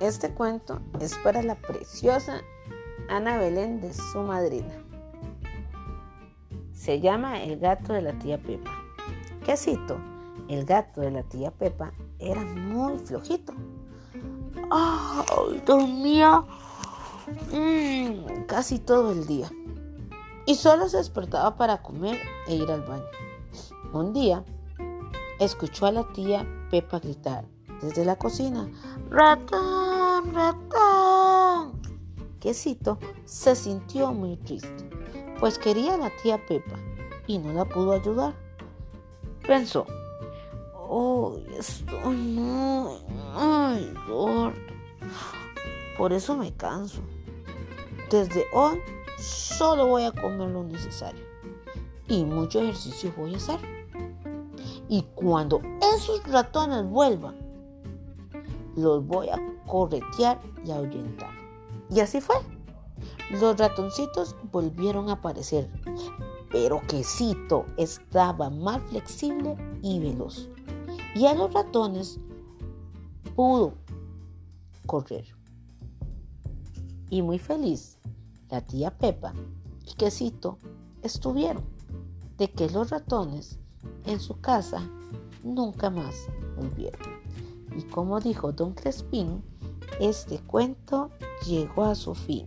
Este cuento es para la preciosa Ana Belén de su madrina. Se llama El gato de la tía Pepa. Quesito, el gato de la tía Pepa era muy flojito. dormía mm, casi todo el día y solo se despertaba para comer e ir al baño. Un día escuchó a la tía Pepa gritar desde la cocina, ¡Ratón, ratón! Quesito se sintió muy triste, pues quería a la tía Pepa y no la pudo ayudar. Pensó, ¡Oh, estoy muy, muy gordo! Por eso me canso. Desde hoy solo voy a comer lo necesario y mucho ejercicio voy a hacer. Y cuando esos ratones vuelvan, los voy a corretear y ahuyentar. Y así fue. Los ratoncitos volvieron a aparecer, pero Quesito estaba más flexible y veloz. Y a los ratones pudo correr. Y muy feliz, la tía Pepa y Quesito estuvieron de que los ratones en su casa nunca más volvieron. Y como dijo don Crespín, este cuento llegó a su fin.